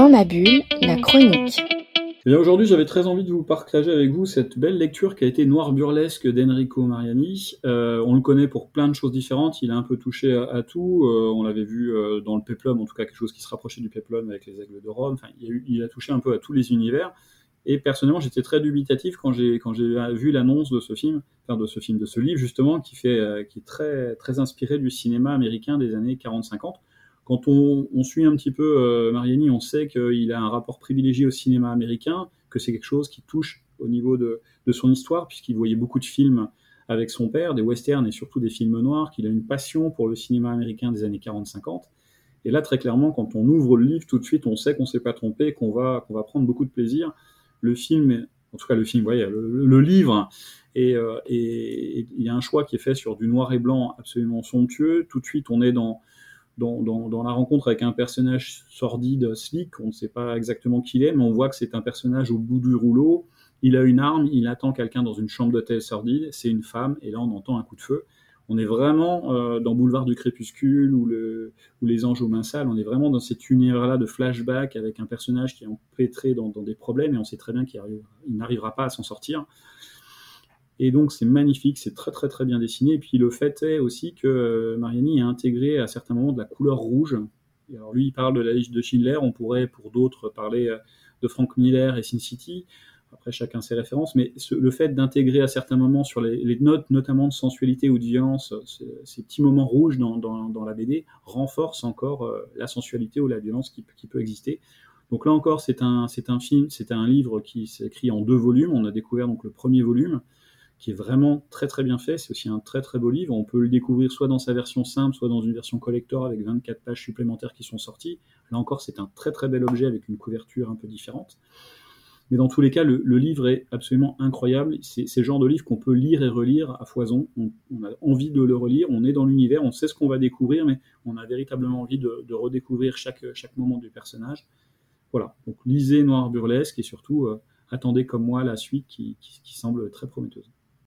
Dans ma bulle, la chronique. Eh aujourd'hui, j'avais très envie de vous partager avec vous cette belle lecture qui a été Noir burlesque d'Enrico Mariani. Euh, on le connaît pour plein de choses différentes. Il a un peu touché à, tout. Euh, on l'avait vu euh, dans le Peplum, en tout cas quelque chose qui se rapprochait du Peplum avec les Aigles de Rome. Enfin, il, a touché un peu à tous les univers. Et personnellement, j'étais très dubitatif quand j'ai quand j'ai vu l'annonce de ce film, de ce film, de ce livre justement, qui fait qui est très très inspiré du cinéma américain des années 40-50 quand on, suit un petit peu euh, Mariani, on sait qu'il a un rapport privilégié au cinéma américain, que c'est quelque chose qui touche au niveau de, son histoire, puisqu'il voyait beaucoup de films avec son père, des westerns et surtout des films noirs, qu'il a une passion pour le cinéma américain des années 40-50. Et là, très clairement, quand on ouvre le livre, tout de suite, on sait qu'on ne s'est pas trompé, qu'on va, qu'on va prendre beaucoup de plaisir. Le film, en tout cas le film, voyez, le, livre, euh, il y a un choix qui est fait sur du noir et blanc absolument somptueux. Tout de suite, on est dans, dans, la rencontre avec un personnage sordide, slick, on ne sait pas exactement qui il est, mais on voit que c'est un personnage au bout du rouleau. Il a une arme, il attend quelqu'un dans une chambre d'hôtel sordide, c'est une femme, et là on entend un coup de feu. On est vraiment euh, dans Boulevard du Crépuscule ou, le, ou Les Anges aux mains sales, on est vraiment dans cet univers-là de flashback avec un personnage qui est empêtré dans, dans des problèmes et on sait très bien qu'il n'arrivera pas à s'en sortir. Et donc c'est magnifique, c'est très très très bien dessiné. Et puis le fait est aussi que euh, Mariani a intégré à certains moments de la couleur rouge. alors lui, il parle de la liste de Schindler, on pourrait pour d'autres parler euh, de Frank Miller et Sin City. Après, chacun ses références, mais le fait d'intégrer à certains moments sur les, notes, notamment de sensualité ou de violence, ces, petits moments rouges dans, la BD, renforce encore euh, la sensualité ou la violence qui, peut exister. Donc là encore, c'est un, un film, c'est un livre qui s'écrit en deux volumes. On a découvert donc le premier volume, qui est vraiment très très bien fait. C'est aussi un très très beau livre. On peut le découvrir soit dans sa version simple, soit dans une version collector avec 24 pages supplémentaires qui sont sorties. Là encore, c'est un très très bel objet avec une couverture un peu différente. Mais dans tous les cas, le, livre est absolument incroyable. C'est le genre de livre qu'on peut lire et relire à foison. On, a envie de le relire, on est dans l'univers, on sait ce qu'on va découvrir, mais on a véritablement envie de, redécouvrir chaque, moment du personnage. Voilà, donc lisez Noir Burlesque et surtout euh, attendez comme moi la suite qui semble très prometteuse.